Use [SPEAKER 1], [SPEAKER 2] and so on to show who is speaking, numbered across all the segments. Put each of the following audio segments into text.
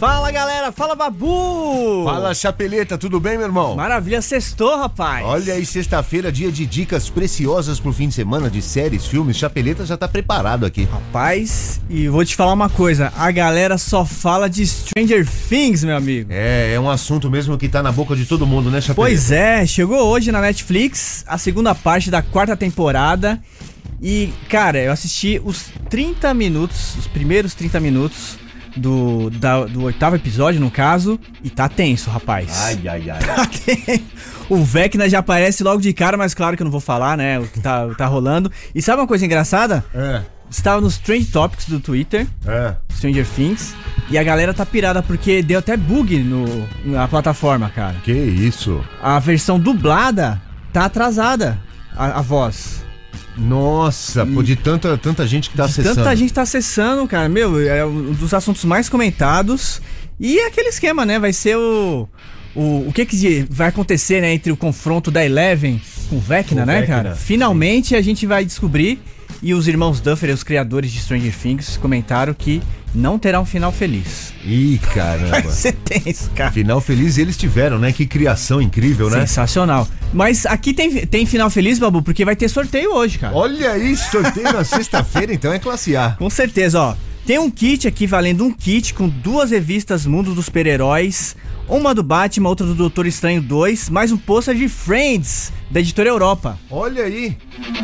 [SPEAKER 1] Fala galera, fala Babu!
[SPEAKER 2] Fala Chapeleta, tudo bem, meu irmão?
[SPEAKER 1] Maravilha, sextou, rapaz!
[SPEAKER 2] Olha aí, sexta-feira, dia de dicas preciosas pro fim de semana de séries, filmes. Chapeleta já tá preparado aqui.
[SPEAKER 1] Rapaz, e vou te falar uma coisa: a galera só fala de Stranger Things, meu amigo.
[SPEAKER 2] É, é um assunto mesmo que tá na boca de todo mundo, né, Chapeleta?
[SPEAKER 1] Pois é, chegou hoje na Netflix a segunda parte da quarta temporada. E, cara, eu assisti os 30 minutos, os primeiros 30 minutos do, da, do oitavo episódio, no caso, e tá tenso, rapaz.
[SPEAKER 2] Ai, ai, ai.
[SPEAKER 1] Tá tenso. O Vecna já aparece logo de cara, mas claro que eu não vou falar, né? O que tá, tá rolando. E sabe uma coisa engraçada?
[SPEAKER 2] É,
[SPEAKER 1] Estava nos Trend Topics do Twitter,
[SPEAKER 2] é.
[SPEAKER 1] Stranger Things, e a galera tá pirada porque deu até bug no, na plataforma, cara.
[SPEAKER 2] Que isso?
[SPEAKER 1] A versão dublada tá atrasada, a, a voz.
[SPEAKER 2] Nossa, pô, de tanta, tanta gente que tá acessando.
[SPEAKER 1] Tanta gente tá acessando, cara. Meu, é um dos assuntos mais comentados. E é aquele esquema, né? Vai ser o. O, o que que vai acontecer, né? Entre o confronto da Eleven com o Vecna,
[SPEAKER 2] Com o
[SPEAKER 1] né,
[SPEAKER 2] Vecna,
[SPEAKER 1] cara? Finalmente a gente vai descobrir. E os irmãos Duffer, os criadores de Stranger Things, comentaram que não terá um final feliz.
[SPEAKER 2] Ih, caramba.
[SPEAKER 1] Vai ser tenso, cara.
[SPEAKER 2] Final feliz eles tiveram, né? Que criação incrível, né?
[SPEAKER 1] Sensacional. Mas aqui tem, tem final feliz, Babu, porque vai ter sorteio hoje, cara.
[SPEAKER 2] Olha aí, sorteio na sexta-feira, então é classe A.
[SPEAKER 1] Com certeza, ó. Tem um kit aqui valendo um kit com duas revistas Mundo dos Super-Heróis, uma do Batman, outra do Doutor Estranho 2, mais um pôster de Friends, da editora Europa.
[SPEAKER 2] Olha aí.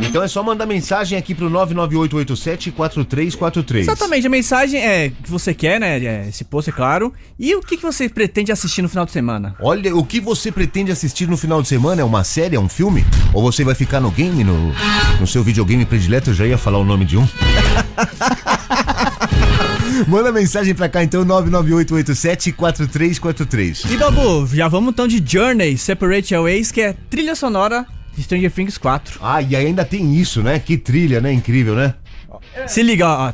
[SPEAKER 2] Então é só mandar mensagem aqui pro 99887-4343.
[SPEAKER 1] Exatamente, a mensagem é que você quer, né? é, Esse pôster, claro. E o que, que você pretende assistir no final de semana?
[SPEAKER 2] Olha, o que você pretende assistir no final de semana? É uma série, é um filme? Ou você vai ficar no game, no, no seu videogame predileto? Eu já ia falar o nome de um. Manda mensagem pra cá então, 99887-4343.
[SPEAKER 1] E Babu, já vamos então de Journey, Separate Aways, que é trilha sonora de Stranger Things 4.
[SPEAKER 2] Ah, e ainda tem isso, né? Que trilha, né? Incrível, né?
[SPEAKER 1] Se liga, ó.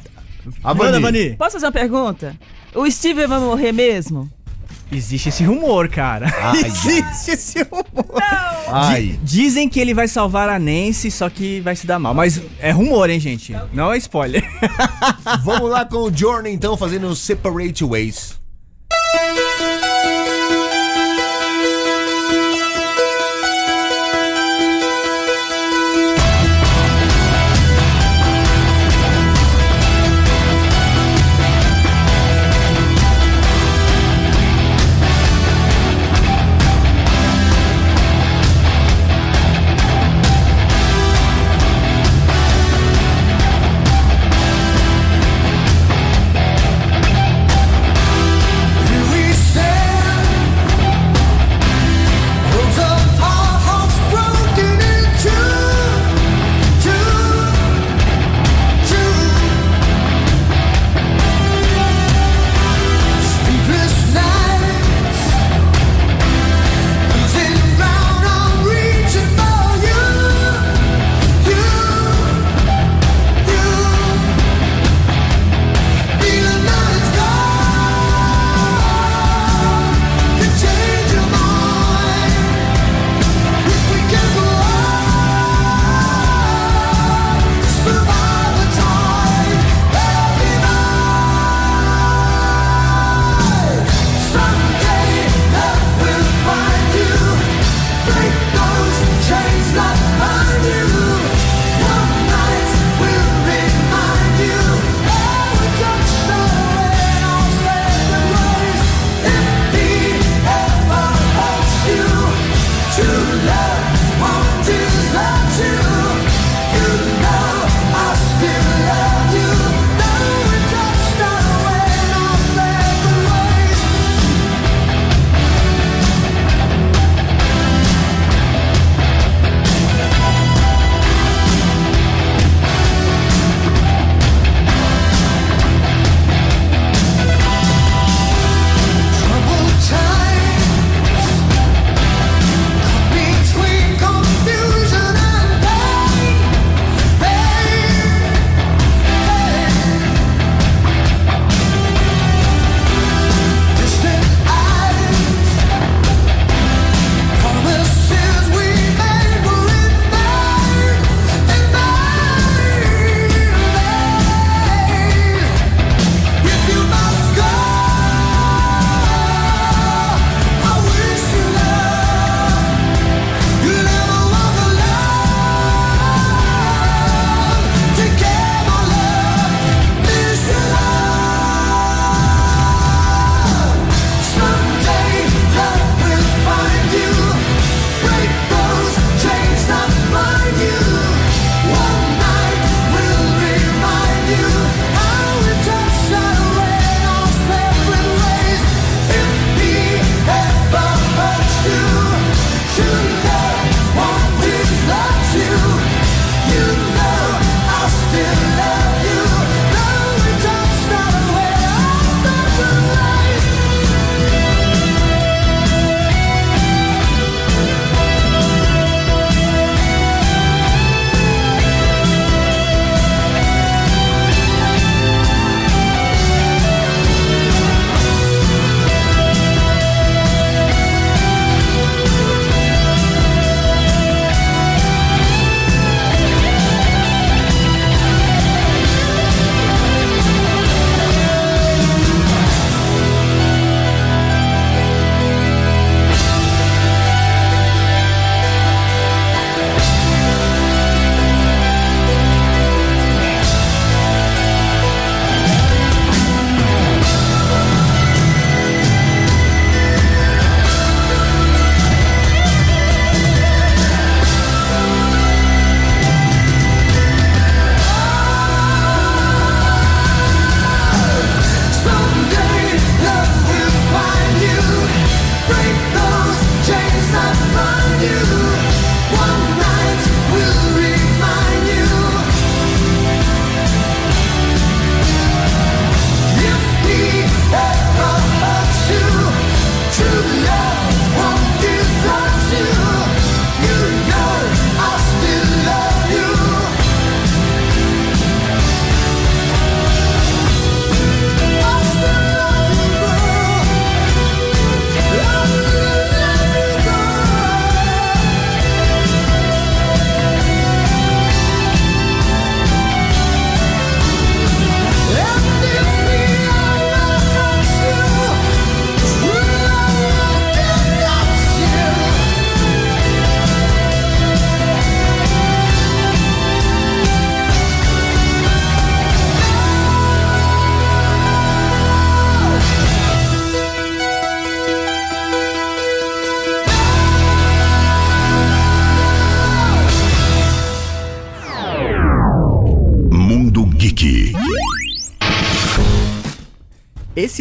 [SPEAKER 2] A
[SPEAKER 1] Manda,
[SPEAKER 2] Vani.
[SPEAKER 1] Vani.
[SPEAKER 3] Posso fazer uma pergunta? O Steven vai morrer mesmo?
[SPEAKER 1] Existe esse rumor, cara.
[SPEAKER 2] Ai,
[SPEAKER 1] Existe esse rumor.
[SPEAKER 2] Ai.
[SPEAKER 1] Dizem que ele vai salvar a Nancy, só que vai se dar mal. Mas é rumor, hein, gente? Não é spoiler.
[SPEAKER 2] Vamos lá com o Journey então, fazendo Separate Ways.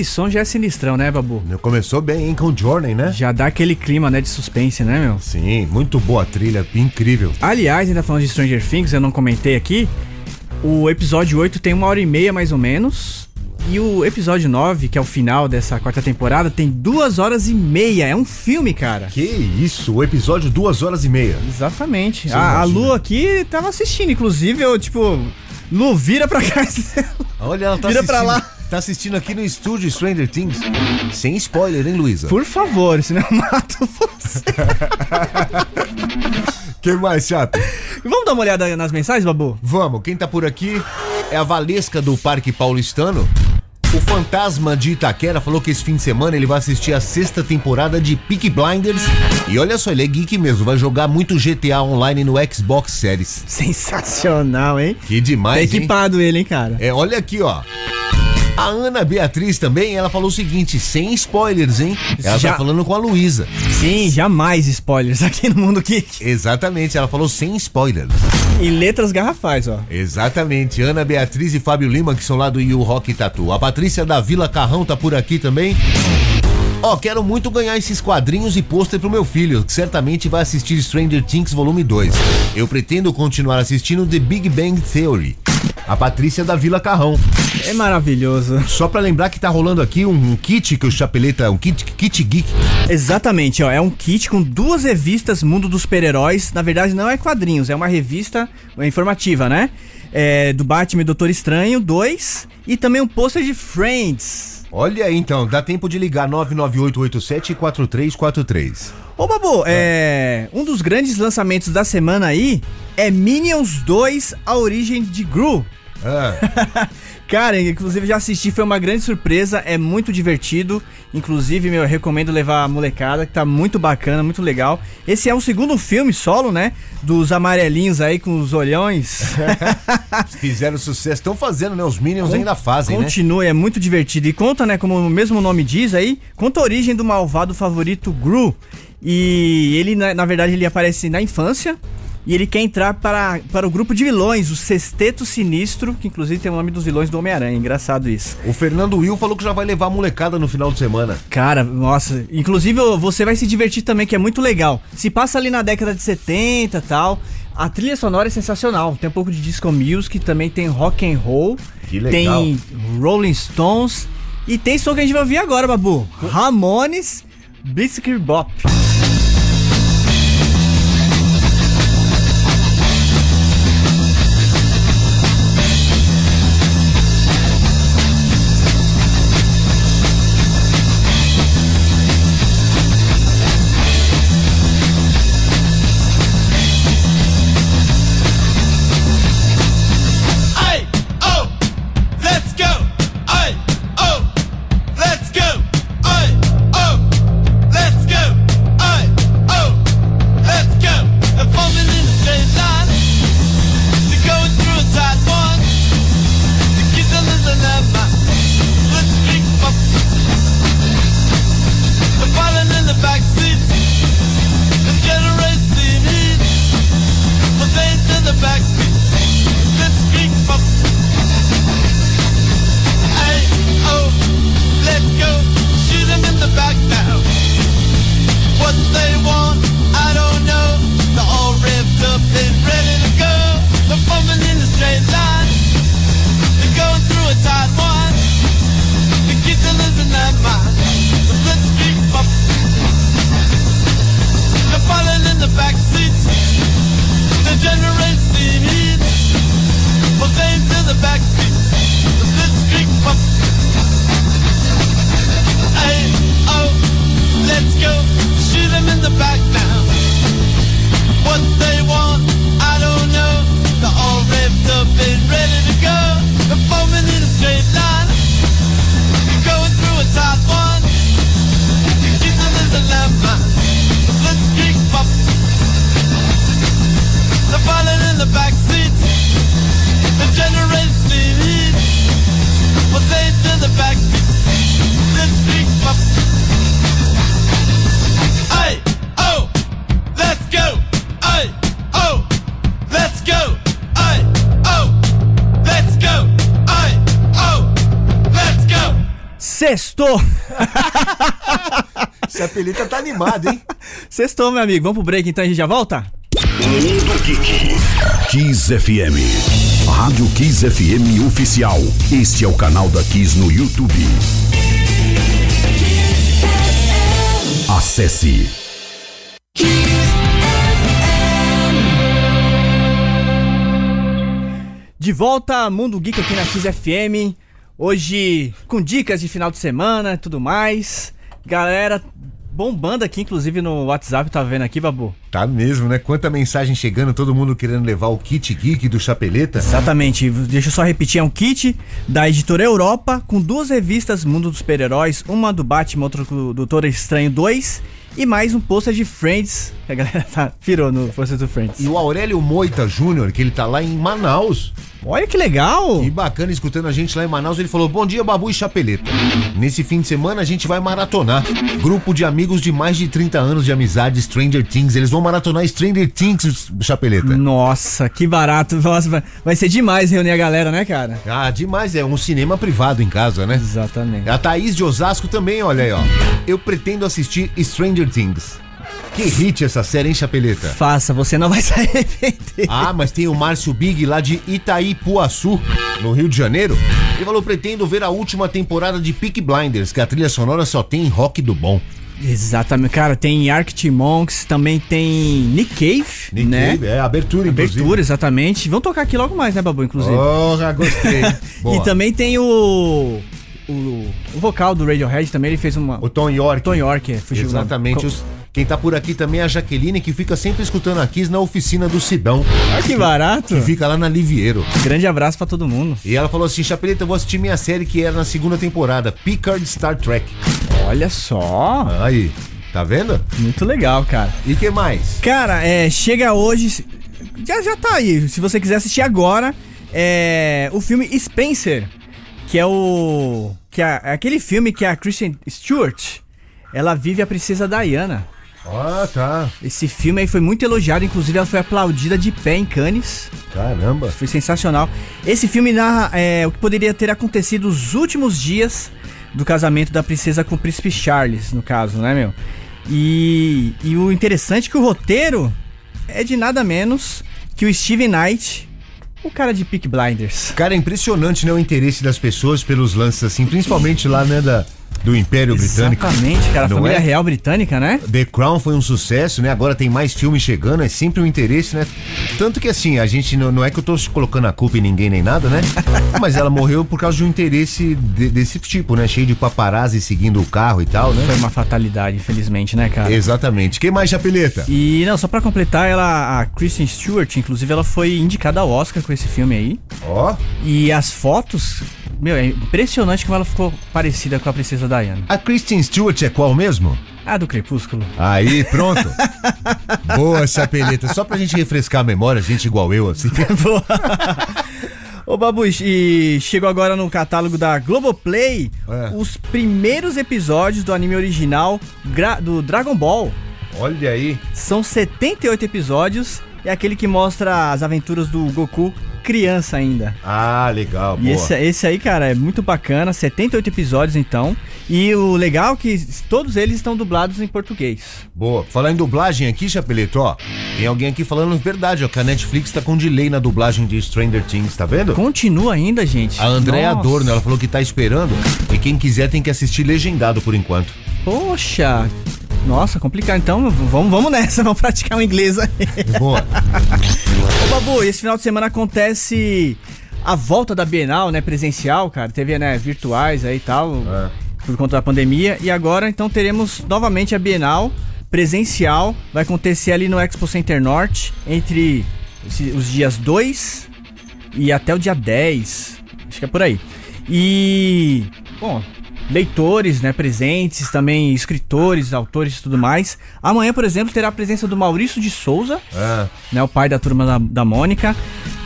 [SPEAKER 1] Esse som já é sinistrão, né, Babu?
[SPEAKER 2] Começou bem, hein, com Journey, né?
[SPEAKER 1] Já dá aquele clima, né, de suspense, né, meu?
[SPEAKER 2] Sim, muito boa trilha, incrível.
[SPEAKER 1] Aliás, ainda falando de Stranger Things, eu não comentei aqui. O episódio 8 tem uma hora e meia mais ou menos. E o episódio 9, que é o final dessa quarta temporada, tem duas horas e meia. É um filme, cara.
[SPEAKER 2] Que isso, o episódio duas horas e meia.
[SPEAKER 1] Exatamente. A, a. Lu aqui tava assistindo, inclusive, eu, tipo, Lu, vira pra cá.
[SPEAKER 2] Olha, ela tá
[SPEAKER 1] Vira
[SPEAKER 2] assistindo,
[SPEAKER 1] pra lá.
[SPEAKER 2] Tá assistindo aqui no estúdio Stranger Things. Sem spoiler, hein, Luísa?
[SPEAKER 1] Por favor, senão eu mato você.
[SPEAKER 2] Que mais, chato?
[SPEAKER 1] Vamos dar uma olhada nas mensagens, Babu?
[SPEAKER 2] Vamos, quem tá por aqui é a Valesca do Parque Paulistano. O Fantasma de Itaquera falou que esse fim de semana ele vai assistir a sexta temporada de Peaky Blinders. E olha só, ele é geek mesmo, vai jogar muito GTA Online no Xbox Series.
[SPEAKER 1] Sensacional, hein?
[SPEAKER 2] Que
[SPEAKER 1] Tá
[SPEAKER 2] demais, hein?
[SPEAKER 1] equipado ele, hein, cara?
[SPEAKER 2] É, olha aqui, ó. A Ana Beatriz também, ela falou o seguinte, sem spoilers, hein? Ela
[SPEAKER 1] Já-
[SPEAKER 2] tá falando com a Luísa.
[SPEAKER 1] Sim, jamais spoilers aqui no Mundo Geek.
[SPEAKER 2] Exatamente, ela falou sem spoilers.
[SPEAKER 1] E letras garrafais, ó.
[SPEAKER 2] Exatamente, Ana Beatriz e Fábio Lima, que são lá do You Rock Tatu. A Patrícia da Vila Carrão tá por aqui também. Ó, quero muito ganhar esses quadrinhos e pôster pro meu filho, que certamente vai assistir Stranger Things Volume 2. Eu pretendo continuar assistindo The Big Bang Theory. A Patrícia da Vila Carrão.
[SPEAKER 1] É maravilhoso.
[SPEAKER 2] Só pra lembrar que tá rolando aqui um, um kit que o Chapeleta, um kit, kit geek.
[SPEAKER 1] Exatamente, ó. É um kit com duas revistas Mundo dos Super-Heróis. Na verdade, não é quadrinhos, é uma revista informativa, né? É, do Batman e Doutor Estranho, dois. E também um pôster de Friends.
[SPEAKER 2] Olha aí então, dá tempo de ligar 998874343.
[SPEAKER 1] Ô, Babu, é. Um dos grandes lançamentos da semana aí é Minions 2 A Origem de Gru.
[SPEAKER 2] Ah,
[SPEAKER 1] Cara, inclusive já assisti, foi uma grande surpresa, é muito divertido. Inclusive, meu, eu recomendo levar a molecada, que tá muito bacana, muito legal. Esse é o segundo filme solo, né? Dos amarelinhos aí com os olhões.
[SPEAKER 2] fizeram sucesso, estão fazendo, né? Os Minions ainda fazem, né?
[SPEAKER 1] Continua, é muito divertido. E conta, né, como o mesmo nome diz aí, conta a origem do malvado favorito Gru. E ele, na, na verdade, ele aparece na infância. E ele quer entrar para, para o grupo de vilões, o Sexteto Sinistro, que inclusive tem o nome dos vilões do Homem-Aranha. Engraçado isso.
[SPEAKER 2] O Fernando Will falou que já vai levar a molecada no final de semana.
[SPEAKER 1] Cara, nossa, inclusive você vai se divertir também, que é muito legal. Se passa ali na década de 70 e tal. A trilha sonora é sensacional. Tem um pouco de disco music, também tem rock and roll,
[SPEAKER 2] Que legal.
[SPEAKER 1] tem Rolling Stones e tem som que a gente vai ouvir agora, Babu. Ramones, Blitzkrieg Bop.
[SPEAKER 2] Chapeleta tá animado, hein?
[SPEAKER 1] Sextou, meu amigo. Vamos pro break então a gente já volta?
[SPEAKER 4] Mundo Geek. Kiss FM. Rádio Kiss FM Oficial. Este é o canal da Kiss no YouTube. Acesse.
[SPEAKER 1] De volta, Mundo Geek aqui na Kiss FM. Hoje com dicas de final de semana e tudo mais. Galera bombando aqui, inclusive no WhatsApp, tá vendo aqui, Babu?
[SPEAKER 2] Tá mesmo, né? Quanta mensagem chegando, todo mundo querendo levar o kit geek do Chapeleta.
[SPEAKER 1] Exatamente. Deixa eu só repetir, é um kit da editora Europa com duas revistas Mundo dos Super-Heróis, uma do Batman, outra do Doutor Estranho 2 e mais um pôster de Friends, que a galera tá, virou no pôster do Friends.
[SPEAKER 2] E o Aurélio Moita Júnior, que ele tá lá em Manaus.
[SPEAKER 1] Olha que legal!
[SPEAKER 2] E bacana, escutando a gente lá em Manaus, ele falou: Bom dia, Babu e Chapeleta. Nesse fim de semana a gente vai maratonar. Grupo de amigos de mais de 30 anos de amizade, Stranger Things. Eles vão maratonar Stranger Things, Chapeleta.
[SPEAKER 1] Nossa, que barato. Nossa, vai- vai ser demais reunir a galera, né, cara?
[SPEAKER 2] Ah, demais, é um cinema privado em casa, né?
[SPEAKER 1] Exatamente.
[SPEAKER 2] A Thaís de Osasco também, olha aí, ó. Eu pretendo assistir Stranger Things. Que hit essa série, hein, Chapeleta?
[SPEAKER 1] Faça, você não vai se arrepender.
[SPEAKER 2] Ah, mas tem o Márcio Big lá de Itaipuaçu, no Rio de Janeiro. Ele falou: pretendo ver a última temporada de Peak Blinders, que a trilha sonora só tem rock do bom.
[SPEAKER 1] Exatamente, cara, tem Arctic Monks, também tem Nick Cave,
[SPEAKER 2] Nick
[SPEAKER 1] né?
[SPEAKER 2] Cave, é, abertura, inclusive.
[SPEAKER 1] Abertura, exatamente. Vão tocar aqui logo mais, né, Babu, inclusive.
[SPEAKER 2] Oh, já gostei.
[SPEAKER 1] E também tem o, o. O vocal do Radiohead também, ele fez uma.
[SPEAKER 2] O Tom York.
[SPEAKER 1] Tom York, é, fugiu.
[SPEAKER 2] Exatamente. Os- quem tá por aqui também é a Jaqueline, que fica sempre escutando a Kiss na oficina do Sidão,
[SPEAKER 1] Olha que barato.
[SPEAKER 2] que fica lá na Liviero.
[SPEAKER 1] Grande abraço pra todo mundo.
[SPEAKER 2] E ela falou assim: Chapeleta, eu vou assistir minha série que era na segunda temporada, Picard Star Trek.
[SPEAKER 1] Olha só.
[SPEAKER 2] Aí, tá vendo?
[SPEAKER 1] Muito legal, cara.
[SPEAKER 2] E que mais?
[SPEAKER 1] Cara, é, chega hoje. Já, já tá aí. Se você quiser assistir agora, é o filme Spencer, que é o. que é, é aquele filme que a Kristen Stewart ela vive a princesa Diana.
[SPEAKER 2] Ah, tá.
[SPEAKER 1] Esse filme aí foi muito elogiado, inclusive ela foi aplaudida de pé em Cannes.
[SPEAKER 2] Caramba.
[SPEAKER 1] Foi sensacional. Esse filme narra é, o que poderia ter acontecido os últimos dias do casamento da princesa com o príncipe Charles, no caso, né, meu? E, e o interessante é que o roteiro é de nada menos que o Steven Knight, o cara de Peak Blinders.
[SPEAKER 2] Cara, é impressionante, né, o interesse das pessoas pelos lances assim, principalmente lá, né, da, do Império Britânico.
[SPEAKER 1] Exatamente, cara. A
[SPEAKER 2] Não
[SPEAKER 1] família
[SPEAKER 2] é?
[SPEAKER 1] real britânica, né?
[SPEAKER 2] The Crown foi um sucesso, né? Agora tem mais filmes chegando, é sempre um interesse, né? Tanto que assim, a gente não, não é que eu tô colocando a culpa em ninguém nem nada, né? Mas ela morreu por causa de um interesse de- desse tipo, né? Cheio de paparazzi seguindo o carro e tal,
[SPEAKER 1] Foi
[SPEAKER 2] né?
[SPEAKER 1] uma fatalidade, infelizmente, né, cara?
[SPEAKER 2] Exatamente. Quem mais, Chapeleta?
[SPEAKER 1] E não, só pra completar, ela, a Kristen Stewart, inclusive, ela foi indicada ao Oscar com esse filme aí.
[SPEAKER 2] Ó,
[SPEAKER 1] E as fotos, meu, é impressionante como ela ficou parecida com a princesa Diana.
[SPEAKER 2] a Kristen Stewart é qual mesmo?
[SPEAKER 1] Ah, do Crepúsculo.
[SPEAKER 2] Aí, pronto. Boa, Chapeleta. Só pra gente refrescar a memória, gente igual eu, assim.
[SPEAKER 1] Ô, Babu, e chegou agora no catálogo da Globoplay
[SPEAKER 2] É.
[SPEAKER 1] os primeiros episódios do anime original do Dragon Ball.
[SPEAKER 2] Olha aí.
[SPEAKER 1] São 78 episódios. É aquele que mostra as aventuras do Goku criança ainda.
[SPEAKER 2] Ah, legal,
[SPEAKER 1] E esse, esse aí, cara, é muito bacana. 78 episódios, então. E o legal é que todos eles estão dublados em português.
[SPEAKER 2] Boa. Falar em dublagem aqui, Chapeleto, ó. Tem alguém aqui falando verdade, ó, que a Netflix tá com delay na dublagem de Stranger Things, tá vendo?
[SPEAKER 1] Continua ainda, gente.
[SPEAKER 2] A Andréa. Adorno, ela falou que tá esperando e quem quiser tem que assistir legendado por enquanto.
[SPEAKER 1] Poxa. Nossa, complicado. Então, vamos, vamos nessa, vamos praticar o inglês aí.
[SPEAKER 2] Boa.
[SPEAKER 1] Ô, Babu, esse final de semana acontece a volta da Bienal, né, presencial, cara. Teve, né, virtuais aí e tal,
[SPEAKER 2] É.
[SPEAKER 1] por conta da pandemia. E agora, então, teremos novamente a Bienal presencial. Vai acontecer ali no Expo Center Norte, entre os dias 2 e até o dia 10. Acho que é por aí. E, bom, leitores, né, presentes, também escritores, autores e tudo mais. Amanhã, por exemplo, terá a presença do Maurício de Souza,
[SPEAKER 2] É.
[SPEAKER 1] né, o pai da turma da, da Mônica.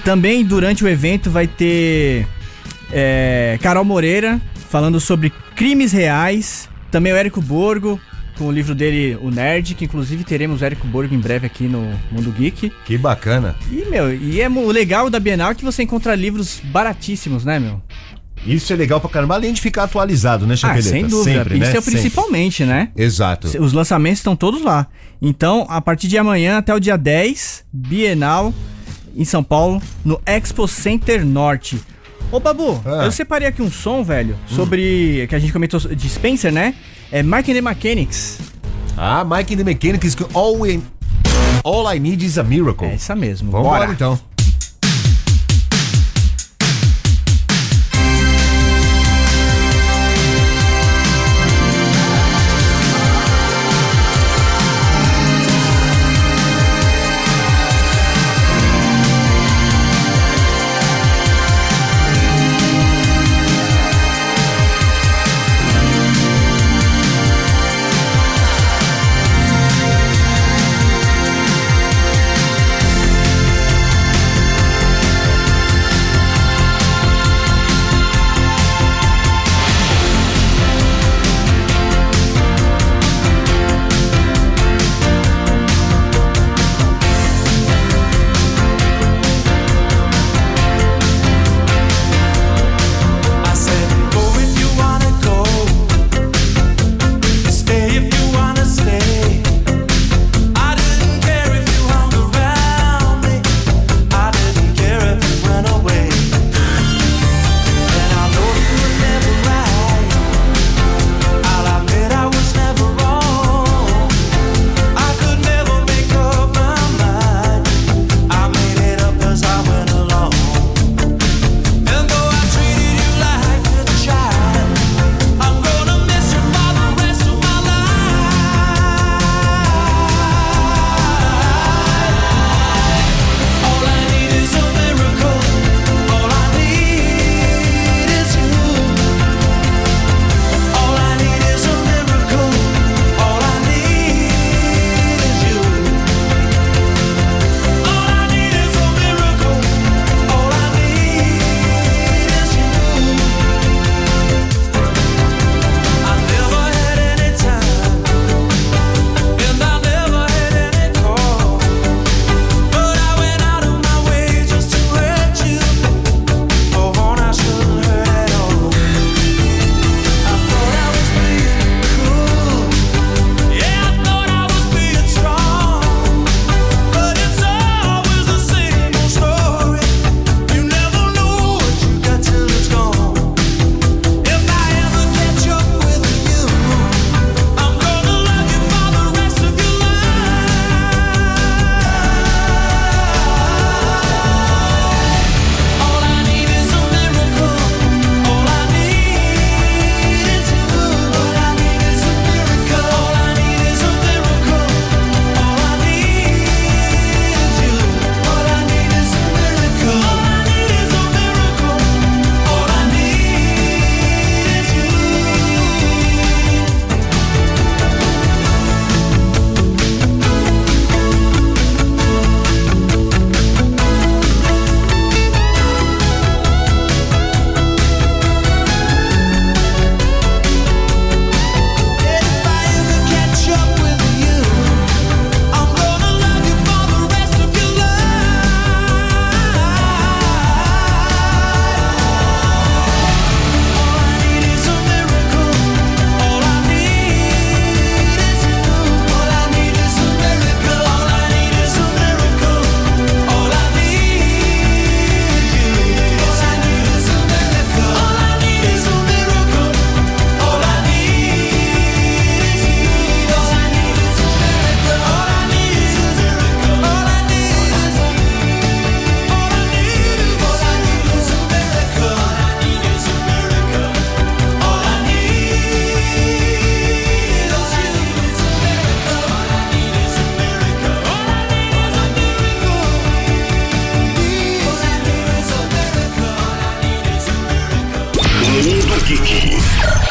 [SPEAKER 1] Também durante o evento vai ter é, Carol Moreira falando sobre crimes reais. Também o Érico Borgo com o livro dele, O Nerd, que inclusive teremos o Érico Borgo em breve aqui no Mundo Geek.
[SPEAKER 2] Que bacana.
[SPEAKER 1] E, meu, e é, o legal da Bienal é que você encontra livros baratíssimos, né, meu?
[SPEAKER 5] Isso é legal pra caramba, além de ficar atualizado, né,
[SPEAKER 1] ah,
[SPEAKER 5] Chapeleta?
[SPEAKER 1] Ah, sem dúvida.
[SPEAKER 5] Sempre,
[SPEAKER 1] Isso é
[SPEAKER 5] né?
[SPEAKER 1] é principalmente,
[SPEAKER 5] Sempre. né? Exato.
[SPEAKER 1] Os lançamentos estão todos lá. Então, a partir de amanhã até o dia 10, Bienal em São Paulo, no Expo Center Norte. Ô, Babu,
[SPEAKER 5] ah.
[SPEAKER 1] eu separei aqui um som, velho, hum. sobre. Hum. que a gente comentou de Spencer, né? É Mike and the Mechanics.
[SPEAKER 5] Ah, Mike and the Mechanics, All, All I Need is a Miracle.
[SPEAKER 1] É essa mesmo.
[SPEAKER 5] Vamos Embora, então.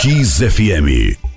[SPEAKER 6] Kiss FM.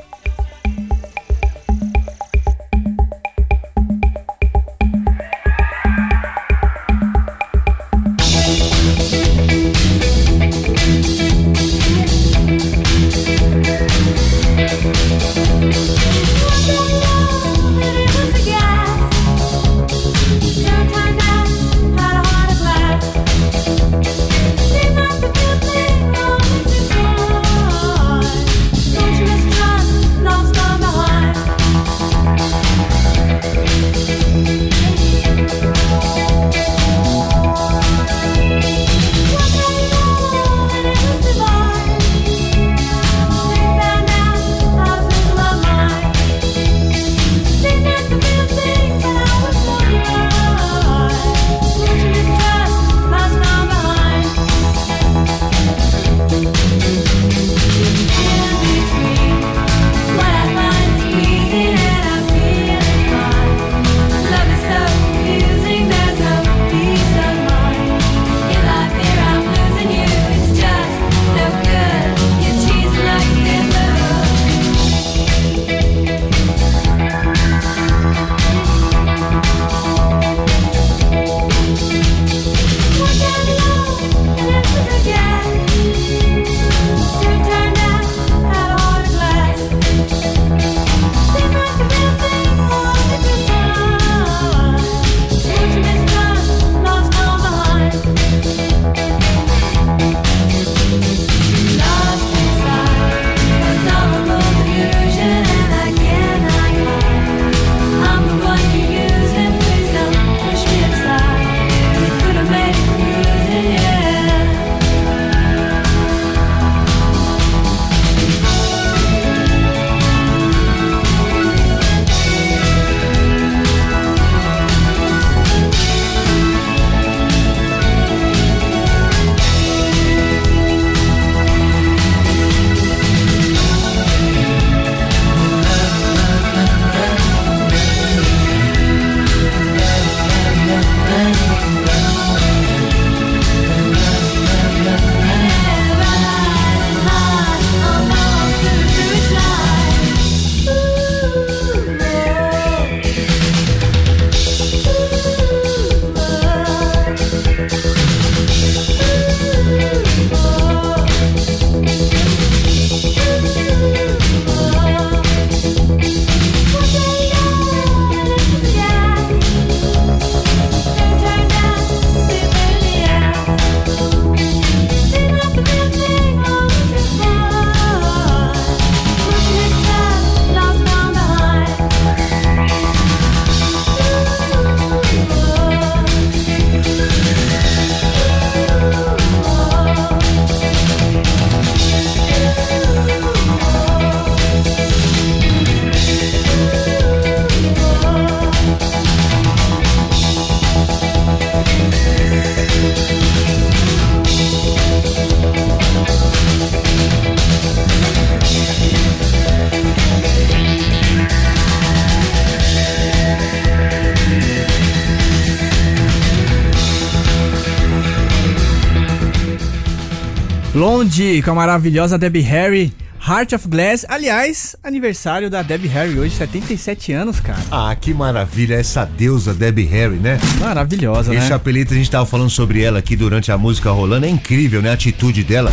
[SPEAKER 1] Com a maravilhosa Debbie Harry. Heart of Glass. Aliás, aniversário da Debbie Harry hoje, 77 anos, cara.
[SPEAKER 2] Ah, que maravilha, essa deusa Debbie Harry, né?
[SPEAKER 1] Maravilhosa,
[SPEAKER 2] E
[SPEAKER 1] né?
[SPEAKER 2] Chapeleta, a gente tava falando sobre ela aqui durante a música rolando. É incrível, né? A atitude dela.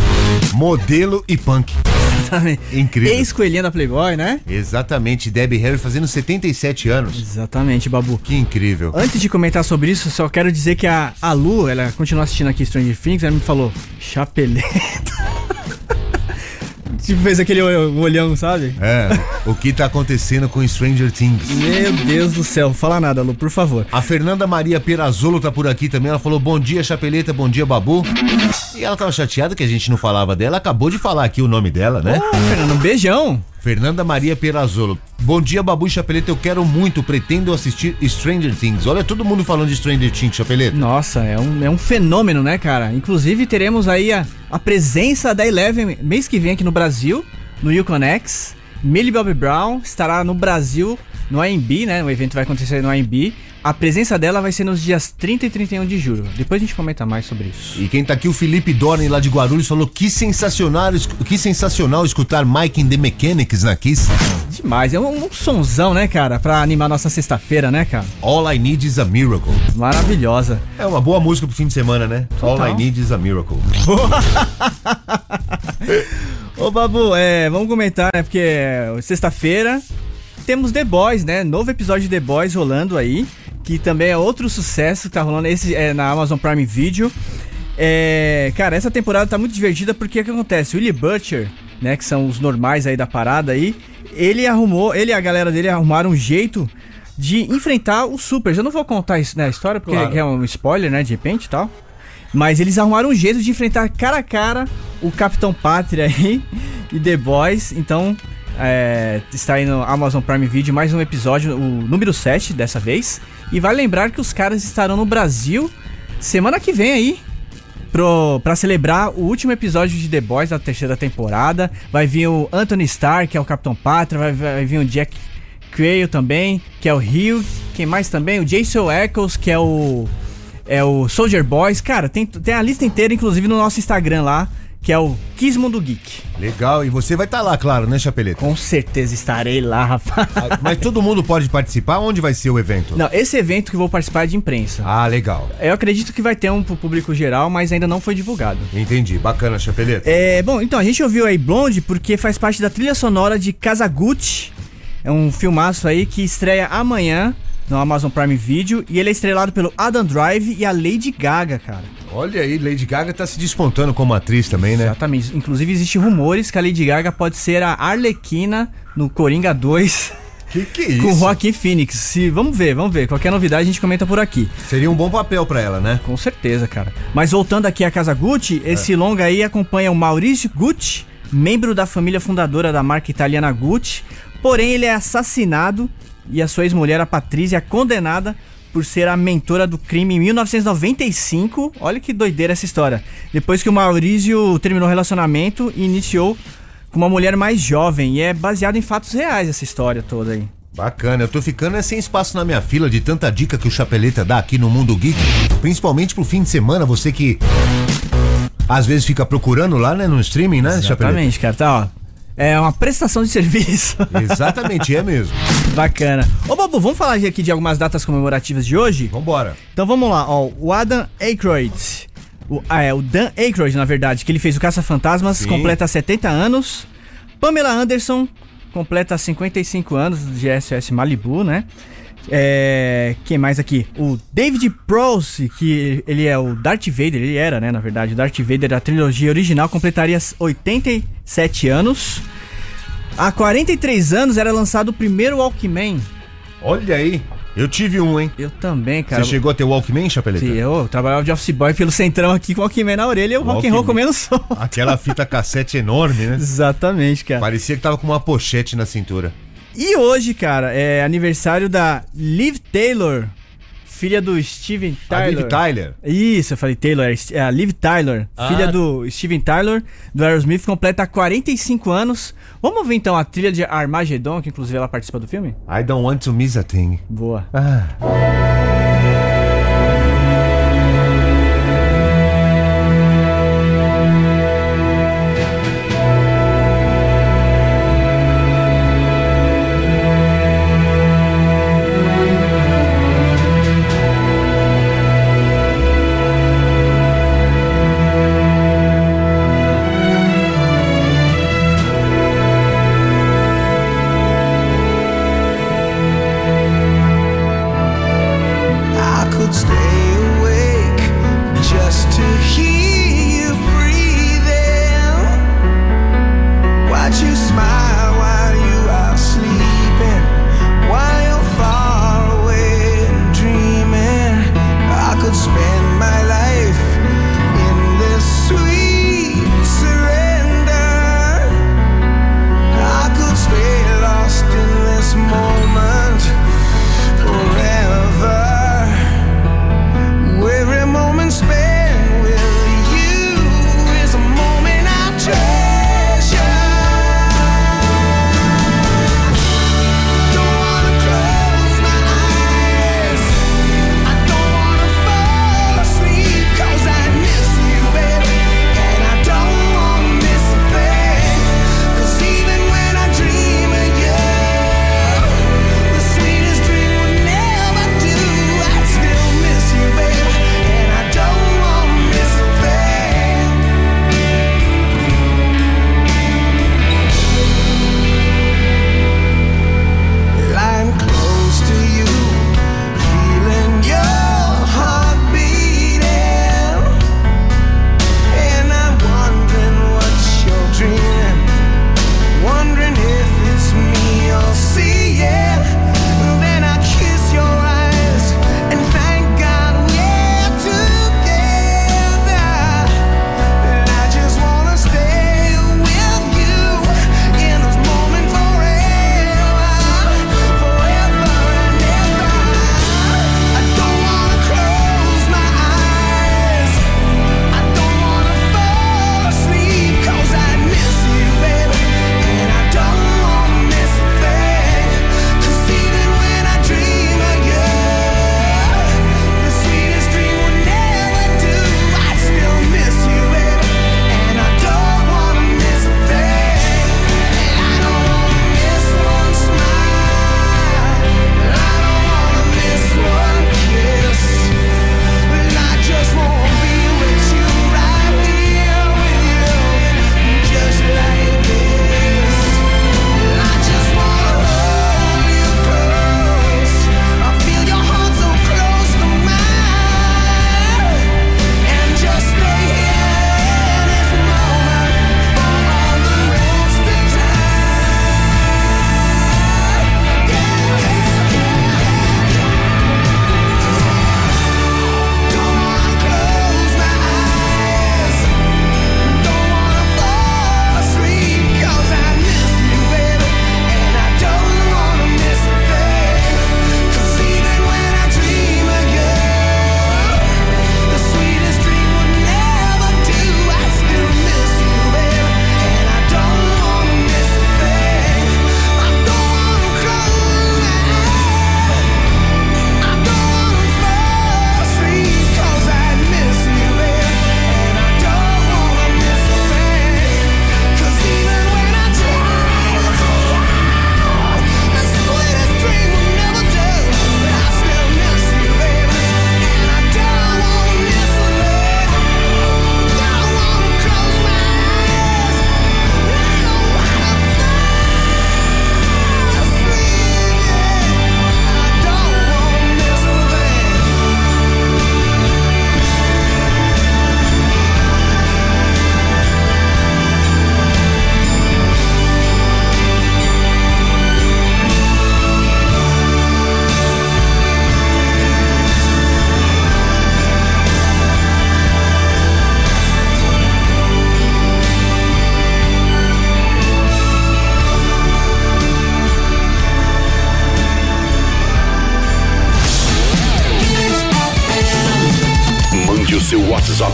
[SPEAKER 2] Modelo e punk. Incrível.
[SPEAKER 1] Ex-coelhinha da Playboy, né?
[SPEAKER 2] Exatamente, Debbie Harry fazendo 77 anos.
[SPEAKER 1] Exatamente, Babu.
[SPEAKER 2] Que incrível.
[SPEAKER 1] Antes de comentar sobre isso, só quero dizer que a, a Lu, ela continua assistindo aqui Stranger Things, ela me falou, chapeleta. Tipo, fez aquele olhão, sabe?
[SPEAKER 2] É, o que tá acontecendo com Stranger Things?
[SPEAKER 1] Meu Deus do céu, fala nada, Lu, por favor.
[SPEAKER 2] A Fernanda Maria Perazolo tá por aqui também. Ela falou: Bom dia, Chapeleta, bom dia, Babu. E ela tava chateada que a gente não falava dela. Acabou de falar aqui o nome dela, né?
[SPEAKER 1] Ah, Fernando, um beijão.
[SPEAKER 2] Fernanda Maria Perazolo. Bom dia, Babu Chapeleta. Eu quero muito, pretendo assistir Stranger Things. Olha, todo mundo falando de Stranger Things, Chapeleta.
[SPEAKER 1] Nossa, é um, é um fenômeno, né, cara? Inclusive, teremos aí a, a presença da Eleven mês que vem aqui no Brasil, no Uconex. Millie Bobby Brown estará no Brasil, no AMB, né? O evento vai acontecer no AMB. A presença dela vai ser nos dias 30 e 31 de julho. Depois a gente comenta mais sobre isso.
[SPEAKER 2] E quem tá aqui, o Felipe Dorne, lá de Guarulhos, falou que sensacional, que sensacional escutar Mike in the Mechanics na Kiss.
[SPEAKER 1] Demais, é um, um sonzão, né, cara? Pra animar nossa sexta-feira, né, cara?
[SPEAKER 2] All I Need is a Miracle.
[SPEAKER 1] Maravilhosa.
[SPEAKER 2] É uma boa música pro fim de semana, né? All I Need is a Miracle.
[SPEAKER 1] Ô, Babu, é, vamos comentar, né? Porque é, sexta-feira temos The Boys, né? Novo episódio de The Boys rolando aí. Que também é outro sucesso que tá rolando esse é, na Amazon Prime Video. É, cara, essa temporada tá muito divertida porque o que acontece? O Willie Butcher, né? Que são os normais aí da parada aí. Ele arrumou, ele e a galera dele arrumaram um jeito de enfrentar os supers. Eu não vou contar isso na história porque
[SPEAKER 2] Claro.
[SPEAKER 1] é um spoiler, né? De repente e tal. Mas eles arrumaram um jeito de enfrentar cara a cara o Capitão Pátria aí e The Boys. Então, é, está aí no Amazon Prime Video mais um episódio, o número 7 dessa vez. E vai lembrar que os caras estarão no Brasil semana que vem aí. Pro, pra celebrar o último episódio de The Boys da terceira temporada. Vai vir o Anthony Starr, que é o Capitão Pátria. Vai, vai vir o Jack Creel também, que é o Rio. Quem mais também? O Jason Eccles, que é o é o Soldier Boys. Cara, tem, tem a lista inteira, inclusive no nosso Instagram lá, que é o Kismo do Geek.
[SPEAKER 2] Legal, e você vai estar lá, claro, né, Chapeleta?
[SPEAKER 1] Com certeza estarei lá, rapaz.
[SPEAKER 2] Ah, Mas todo mundo pode participar? Onde vai ser o evento?
[SPEAKER 1] Não, esse evento que vou participar é de imprensa.
[SPEAKER 2] Ah, legal.
[SPEAKER 1] Eu acredito que vai ter um pro público geral, mas ainda não foi divulgado.
[SPEAKER 2] Entendi. Bacana, Chapeleta.
[SPEAKER 1] É, bom, então a gente ouviu aí Blonde porque faz parte da trilha sonora de Kazaguchi. É um filmaço aí que estreia amanhã no Amazon Prime Video e ele é estrelado pelo Adam Drive e a Lady Gaga, cara.
[SPEAKER 2] Olha aí, Lady Gaga tá se despontando como atriz também, né?
[SPEAKER 1] Exatamente. Inclusive existem rumores que a Lady Gaga pode ser a Arlequina no Coringa 2
[SPEAKER 2] Que que é
[SPEAKER 1] com
[SPEAKER 2] isso?
[SPEAKER 1] Joaquin Phoenix. Se, vamos ver, vamos ver. Qualquer novidade a gente comenta por aqui.
[SPEAKER 2] Seria um bom papel pra ela, né?
[SPEAKER 1] Com certeza, cara. Mas voltando aqui à Casa Gucci, esse longa aí acompanha o Maurício Gucci, membro da família fundadora da marca italiana Gucci. Porém, ele é assassinado e a sua ex-mulher, a Patrícia, é condenada por ser a mentora do crime em 1995. Olha que doideira essa história. Depois que o Maurício terminou o relacionamento e iniciou com uma mulher mais jovem. E é baseado em fatos reais essa história toda aí.
[SPEAKER 2] Bacana, eu tô ficando é sem espaço na minha fila de tanta dica que o Chapeleta dá aqui no Mundo Geek, principalmente pro fim de semana, você que às vezes fica procurando lá, né, no streaming, né, Chapeleta?
[SPEAKER 1] Exatamente, cara. Tá, ó. É uma prestação de serviço.
[SPEAKER 2] Exatamente, é mesmo.
[SPEAKER 1] Bacana. Ô, Babu, vamos falar aqui de algumas datas comemorativas de hoje?
[SPEAKER 2] Vambora.
[SPEAKER 1] Então vamos lá, ó. O Adam Aykroyd. O, ah, é, o Dan Aykroyd, na verdade, que ele fez o Caça-Fantasmas, completa 70 anos. Pamela Anderson completa 55 anos de SOS Malibu, né? É, quem mais aqui? O David Prowse, que ele é o Darth Vader, ele era, né, na verdade, o Darth Vader da trilogia original, completaria 87 anos. Há 43 anos era lançado o primeiro Walkman.
[SPEAKER 2] Olha aí, eu tive um, hein?
[SPEAKER 1] Eu também, cara.
[SPEAKER 2] Você chegou a ter o Walkman, Chapeleta?
[SPEAKER 1] Sim, eu trabalhava de office boy pelo centrão aqui com o Walkman na orelha e o rock and roll
[SPEAKER 2] Walkman.
[SPEAKER 1] comendo som.
[SPEAKER 2] Aquela fita cassete enorme, né?
[SPEAKER 1] Exatamente, cara.
[SPEAKER 2] Parecia que tava com uma pochete na cintura.
[SPEAKER 1] E hoje, cara, é aniversário da Liv Taylor, filha do Steven
[SPEAKER 2] A
[SPEAKER 1] Tyler.
[SPEAKER 2] Liv Tyler.
[SPEAKER 1] Isso, eu falei Taylor, é a Liv Tyler,
[SPEAKER 2] Ah.
[SPEAKER 1] filha do Steven Tyler, do Aerosmith, completa 45 anos. Vamos ouvir então a trilha de Armageddon, que inclusive ela participa do filme?
[SPEAKER 2] I don't want to miss a thing.
[SPEAKER 1] Boa.
[SPEAKER 4] seu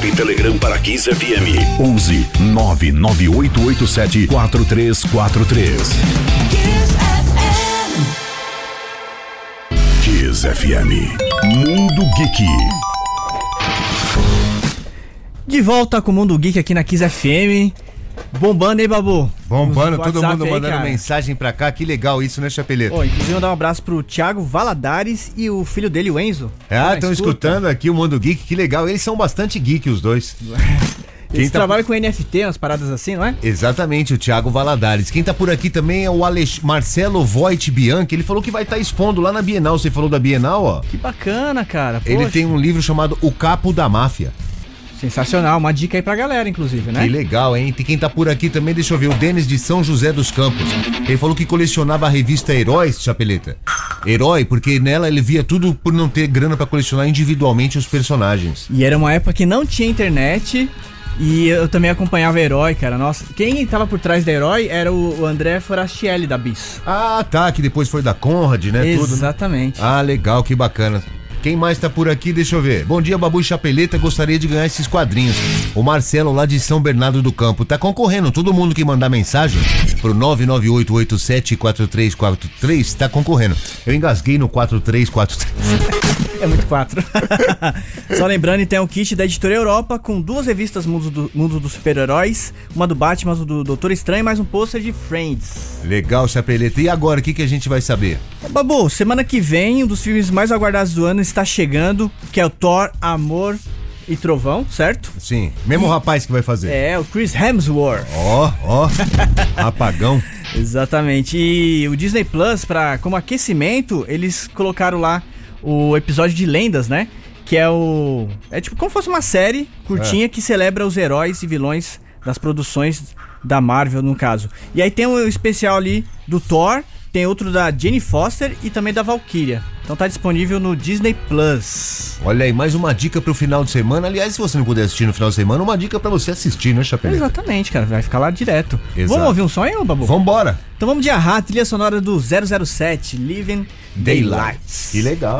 [SPEAKER 4] WhatsApp e Telegram para Kiss FM. 11 99887 4343. Kiss FM. Mundo Geek.
[SPEAKER 1] De volta com o Mundo Geek aqui na Kiss FM. Bombando, hein, Babu?
[SPEAKER 2] Bombando,
[SPEAKER 1] Os
[SPEAKER 2] todo
[SPEAKER 1] WhatsApp
[SPEAKER 2] mundo
[SPEAKER 1] aí,
[SPEAKER 2] mandando
[SPEAKER 1] cara.
[SPEAKER 2] mensagem pra cá. Que legal isso, né, Chapeleto?
[SPEAKER 1] Ô, inclusive mandar um abraço pro Thiago Valadares e o filho dele, o Enzo.
[SPEAKER 2] Ah,
[SPEAKER 1] Ah,
[SPEAKER 2] estão
[SPEAKER 1] escuta.
[SPEAKER 2] escutando aqui o Mundo Geek, que legal. Eles são bastante geek, os dois.
[SPEAKER 1] Eles
[SPEAKER 2] tá-
[SPEAKER 1] trabalham com NFT, umas paradas assim, não é?
[SPEAKER 2] Exatamente, o Thiago Valadares. Quem tá por aqui também é o Alex... Marcelo Voit Bianchi. Ele falou que vai estar expondo lá na Bienal. Você falou da Bienal, ó.
[SPEAKER 1] Que bacana, cara.
[SPEAKER 2] Ele
[SPEAKER 1] Poxa,
[SPEAKER 2] tem um livro chamado O Capo da Máfia.
[SPEAKER 1] Sensacional, uma dica aí pra galera, inclusive, né?
[SPEAKER 2] Que legal, hein? Tem quem tá por aqui também, deixa eu ver, o Denis de São José dos Campos. Ele falou que colecionava a revista Heróis, Chapeleta. Herói, porque nela ele via tudo por não ter grana pra colecionar individualmente os personagens.
[SPEAKER 1] E era uma época que não tinha internet. E eu também acompanhava Herói, cara. Nossa, quem tava por trás da Herói era o André Forastielli da Bis.
[SPEAKER 2] Ah, tá, que depois foi da Conrad, né? Tudo, né?
[SPEAKER 1] Exatamente.
[SPEAKER 2] Ah, legal, que bacana. Quem mais tá por aqui? Deixa eu ver. Bom dia, Babu e Chapeleta. Gostaria de ganhar esses quadrinhos. O Marcelo, lá de São Bernardo do Campo, tá concorrendo. Todo mundo que mandar mensagem pro 998874343 tá concorrendo. Eu engasguei no 4343.
[SPEAKER 1] É muito quatro. Só lembrando, então, o kit da Editora Europa com duas revistas Mundo, do, Mundo dos Super-Heróis, uma do Batman, uma do Doutor Estranho e mais um pôster de Friends.
[SPEAKER 2] Legal, Chapeleta. E agora, o que, que a gente vai saber?
[SPEAKER 1] Babu, semana que vem, um dos filmes mais aguardados do ano está chegando, que é o Thor, Amor e Trovão, certo?
[SPEAKER 2] Sim, mesmo rapaz que vai fazer.
[SPEAKER 1] É, o Chris Hemsworth.
[SPEAKER 2] Ó, ó, apagão.
[SPEAKER 1] Exatamente. E o Disney Plus, pra, como aquecimento, eles colocaram lá o episódio de lendas, né? Que é o. É tipo como se fosse uma série curtinha que celebra os heróis e vilões das produções da Marvel, no caso. E aí tem um especial ali do Thor, tem outro da Jane Foster e também da Valkyria. Então tá disponível no Disney Plus.
[SPEAKER 2] Olha aí, mais uma dica pro final de semana. Aliás, se você não puder assistir no final de semana, uma dica pra você assistir, né, Chapeleta?
[SPEAKER 1] Exatamente, cara. Vai ficar lá direto.
[SPEAKER 2] Exato.
[SPEAKER 1] Vamos ouvir um ô, Babu?
[SPEAKER 2] Vambora.
[SPEAKER 1] Então vamos de Arra, trilha sonora do 007, Living Daylights.
[SPEAKER 2] Que legal.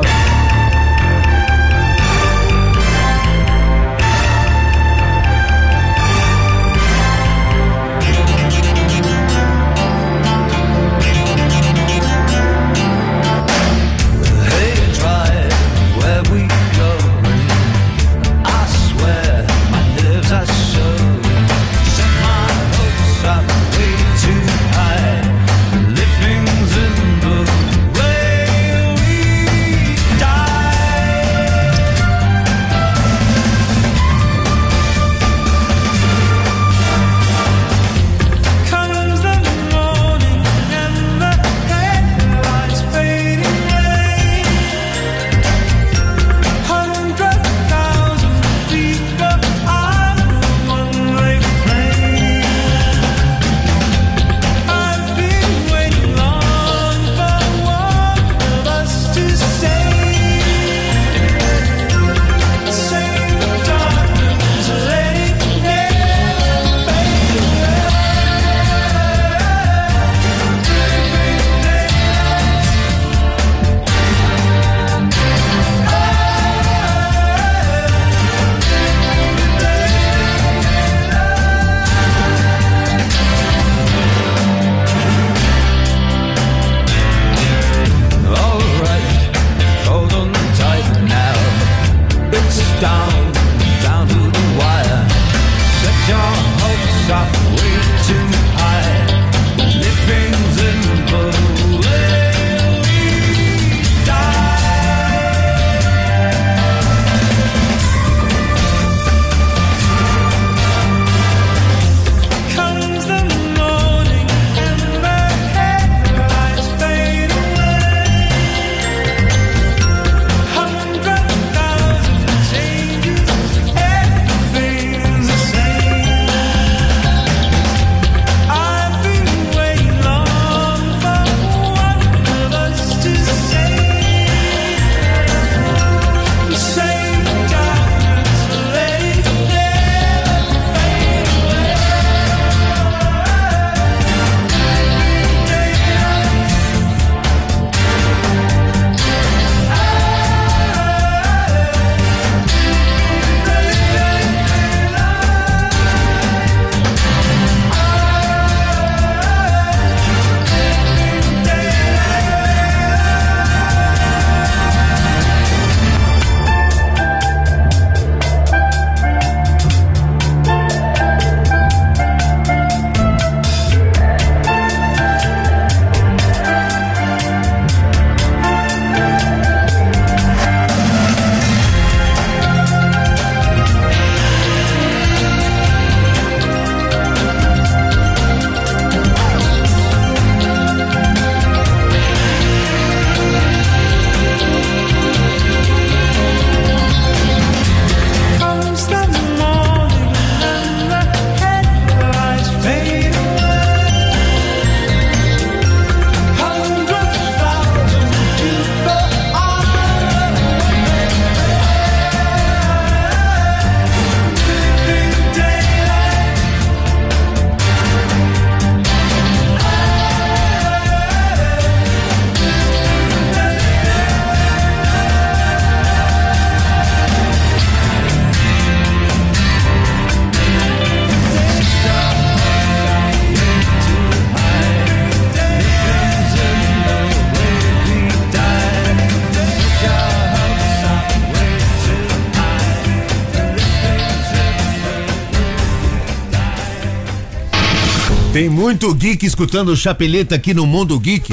[SPEAKER 2] Muito geek escutando o Chapeleta aqui no Mundo Geek.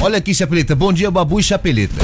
[SPEAKER 2] Olha aqui, Chapeleta. Bom dia, Babu e Chapeleta.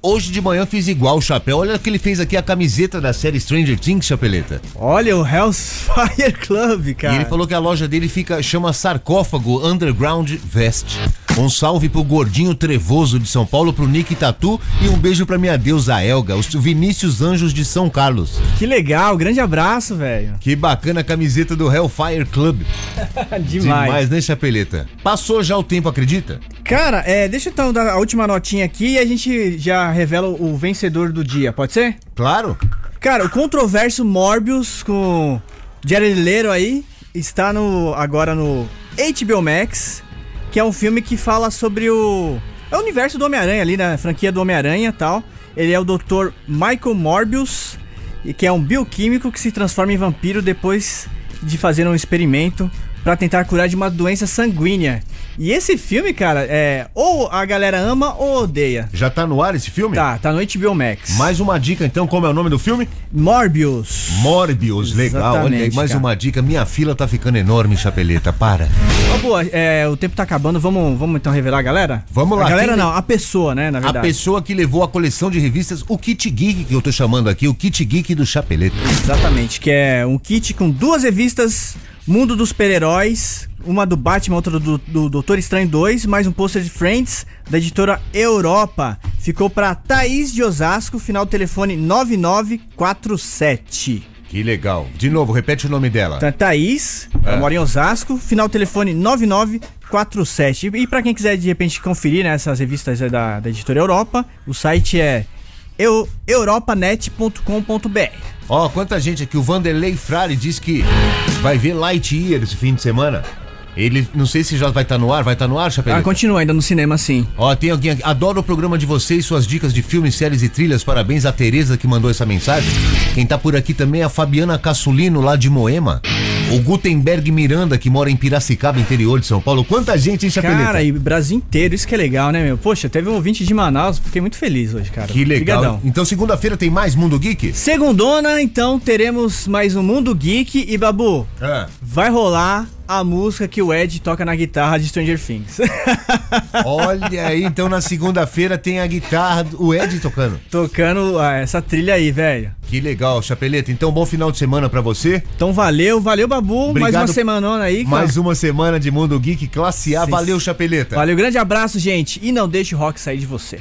[SPEAKER 2] Hoje de manhã fiz igual o chapéu. Olha que ele fez aqui a camiseta da série Stranger Things, Chapeleta.
[SPEAKER 1] Olha o Hellfire Club, cara.
[SPEAKER 2] E ele falou que a loja dele fica chama Sarcófago Underground Vest. Um salve pro gordinho trevoso de São Paulo, pro Nick Tatu e um beijo pra minha deusa Elga, os Vinícius Anjos de São Carlos.
[SPEAKER 1] Que legal, grande abraço, velho.
[SPEAKER 2] Que bacana a camiseta do Hellfire Club.
[SPEAKER 1] Demais.
[SPEAKER 2] Demais, né, Chapeleta? Passou já o tempo, acredita?
[SPEAKER 1] Cara, é, deixa eu então dar a última notinha aqui e a gente já revela o vencedor do dia, pode ser?
[SPEAKER 2] Claro.
[SPEAKER 1] Cara, o controverso Morbius com Jared Leto aí está no agora no HBO Max, que é um filme que fala sobre o é o universo do Homem-Aranha ali na franquia do Homem-Aranha e tal. Ele é o Dr. Michael Morbius, que é um bioquímico que se transforma em vampiro depois de fazer um experimento para tentar curar de uma doença sanguínea. E esse filme, cara, é ou a galera ama ou odeia.
[SPEAKER 2] Já tá no ar esse filme?
[SPEAKER 1] Tá, tá no HBO Max.
[SPEAKER 2] Mais uma dica então, como é o nome do filme?
[SPEAKER 1] Morbius.
[SPEAKER 2] Morbius, legal. Olha aí, mais
[SPEAKER 1] cara.
[SPEAKER 2] uma dica. Minha fila tá ficando enorme, Chapeleta. Para.
[SPEAKER 1] Ó, boa, é, o tempo tá acabando, vamos, vamos então revelar a galera?
[SPEAKER 2] Vamos lá,
[SPEAKER 1] A galera
[SPEAKER 2] quem-
[SPEAKER 1] não, a pessoa, né, na
[SPEAKER 2] A
[SPEAKER 1] verdade.
[SPEAKER 2] pessoa que levou a coleção de revistas, o Kit Geek, que eu tô chamando aqui, o Kit Geek do Chapeleta.
[SPEAKER 1] Exatamente, que é um kit com duas revistas, Mundo dos Super-Heróis, uma do Batman, outra do, do Doutor Estranho 2, mais um pôster de Friends, da editora Europa. Ficou pra Thaís de Osasco, final telefone 9947.
[SPEAKER 2] Que legal. De novo, repete o nome dela.
[SPEAKER 1] Então, Thaís, ela mora em Osasco, final telefone 9947. E pra quem quiser de repente conferir né, essas revistas é da, da editora Europa, o site é eu, europanet.com.br.
[SPEAKER 2] Ó, quanta gente aqui. O Vanderlei Frari diz que vai ver Lightyear esse fim de semana. Ele, não sei se já vai estar no ar. Vai estar no ar,
[SPEAKER 1] Ah,
[SPEAKER 2] Chapeleta?
[SPEAKER 1] continua ainda no cinema, sim.
[SPEAKER 2] Ó, tem alguém aqui. Adoro o programa de vocês, suas dicas de filmes, séries e trilhas. Parabéns a Tereza que mandou essa mensagem. Quem tá por aqui também é a Fabiana Cassulino, lá de Moema. O Gutenberg Miranda, que mora em Piracicaba, interior de São Paulo. Quanta gente, hein, Chapeleta?
[SPEAKER 1] Cara, e Brasil inteiro, isso que é legal, né, meu? Poxa, teve um ouvinte de Manaus, fiquei muito feliz hoje, cara.
[SPEAKER 2] Que legal.
[SPEAKER 1] Obrigadão.
[SPEAKER 2] Então, segunda-feira tem mais Mundo Geek?
[SPEAKER 1] Segundona, então, teremos mais um Mundo Geek e, Babu,
[SPEAKER 2] Ah.
[SPEAKER 1] vai rolar a música que o Ed toca na guitarra de Stranger Things.
[SPEAKER 2] Olha aí, então na segunda-feira tem a guitarra, do- o Ed tocando.
[SPEAKER 1] Tocando ah, essa trilha aí, velho.
[SPEAKER 2] Que legal, Chapeleta. Então, bom final de semana pra você.
[SPEAKER 1] Então valeu, valeu, Babu. mais
[SPEAKER 2] Obrigado.
[SPEAKER 1] uma semanona aí. cara.
[SPEAKER 2] Mais uma semana de Mundo Geek Classe A.
[SPEAKER 1] Sim.
[SPEAKER 2] Valeu, Chapeleta.
[SPEAKER 1] Valeu, grande abraço, gente. E não deixe o rock sair de você.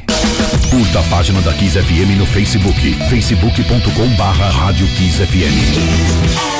[SPEAKER 4] Curta a página da Kiss FM no Facebook, facebook.com barra Rádio Kiss FM.
[SPEAKER 7] FM.